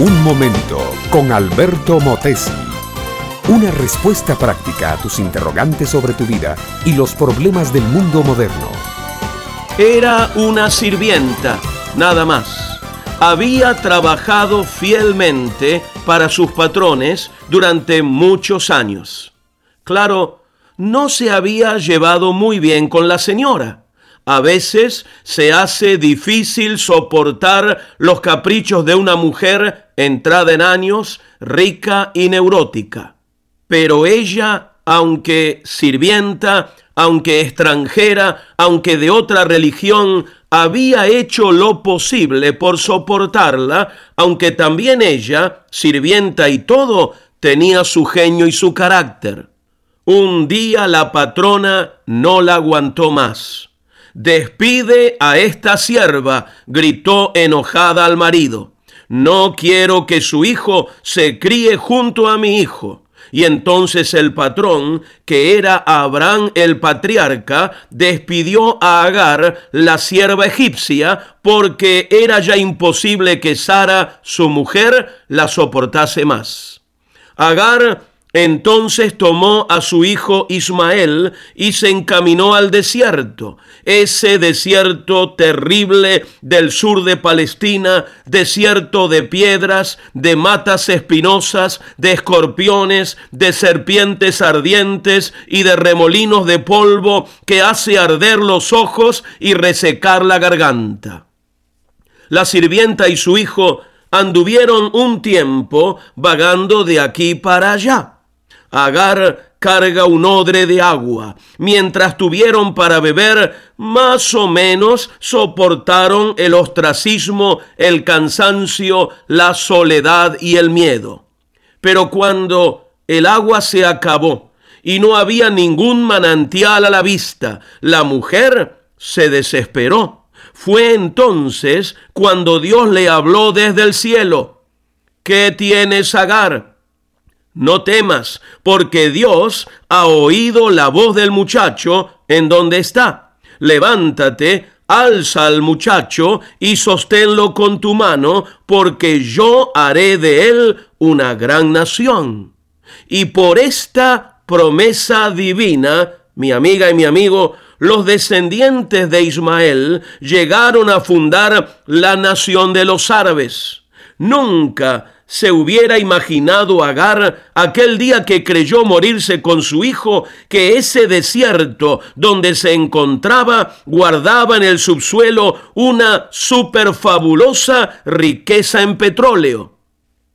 Un momento con Alberto Motesi. Una respuesta práctica a tus interrogantes sobre tu vida y los problemas del mundo moderno. Era una sirvienta, nada más. Había trabajado fielmente para sus patrones durante muchos años. Claro, no se había llevado muy bien con la señora a veces se hace difícil soportar los caprichos de una mujer entrada en años, rica y neurótica. Pero ella, aunque sirvienta, aunque extranjera, aunque de otra religión, había hecho lo posible por soportarla, aunque también ella, sirvienta y todo, tenía su genio y su carácter. Un día la patrona no la aguantó más. Despide a esta sierva, gritó enojada al marido. No quiero que su hijo se críe junto a mi hijo. Y entonces el patrón, que era Abraham el patriarca, despidió a Agar, la sierva egipcia, porque era ya imposible que Sara, su mujer, la soportase más. Agar entonces tomó a su hijo Ismael y se encaminó al desierto, ese desierto terrible del sur de Palestina, desierto de piedras, de matas espinosas, de escorpiones, de serpientes ardientes y de remolinos de polvo que hace arder los ojos y resecar la garganta. La sirvienta y su hijo anduvieron un tiempo vagando de aquí para allá Agar carga un odre de agua. Mientras tuvieron para beber, más o menos soportaron el ostracismo, el cansancio, la soledad y el miedo. Pero cuando el agua se acabó y no había ningún manantial a la vista, la mujer se desesperó. Fue entonces cuando Dios le habló desde el cielo. ¿Qué tienes, Agar? No temas, porque Dios ha oído la voz del muchacho en donde está. Levántate, alza al muchacho y sosténlo con tu mano, porque yo haré de él una gran nación. Y por esta promesa divina, mi amiga y mi amigo, los descendientes de Ismael llegaron a fundar la nación de los árabes. Nunca se hubiera imaginado Agar aquel día que creyó morirse con su hijo, que ese desierto donde se encontraba guardaba en el subsuelo una superfabulosa riqueza en petróleo.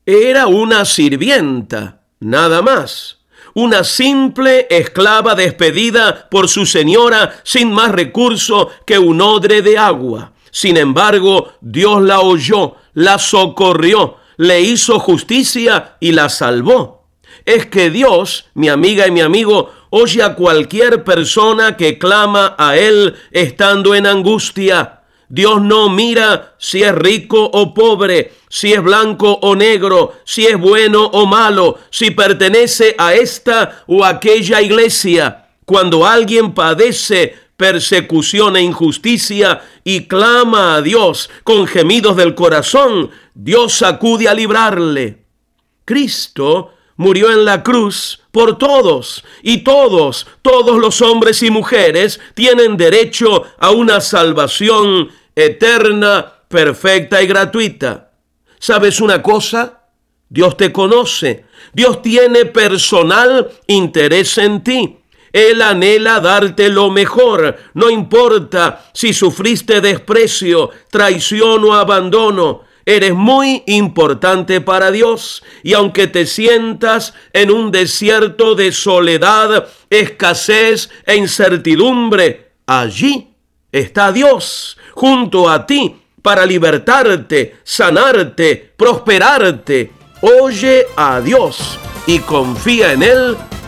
Era una sirvienta, nada más una simple esclava despedida por su señora sin más recurso que un odre de agua. Sin embargo, Dios la oyó, la socorrió, le hizo justicia y la salvó. Es que Dios, mi amiga y mi amigo, oye a cualquier persona que clama a Él estando en angustia. Dios no mira si es rico o pobre, si es blanco o negro, si es bueno o malo, si pertenece a esta o aquella iglesia. Cuando alguien padece persecución e injusticia y clama a Dios con gemidos del corazón, Dios acude a librarle. Cristo murió en la cruz por todos y todos, todos los hombres y mujeres tienen derecho a una salvación eterna, perfecta y gratuita. ¿Sabes una cosa? Dios te conoce, Dios tiene personal interés en ti. Él anhela darte lo mejor, no importa si sufriste desprecio, traición o abandono. Eres muy importante para Dios y aunque te sientas en un desierto de soledad, escasez e incertidumbre, allí está Dios junto a ti para libertarte, sanarte, prosperarte. Oye a Dios y confía en Él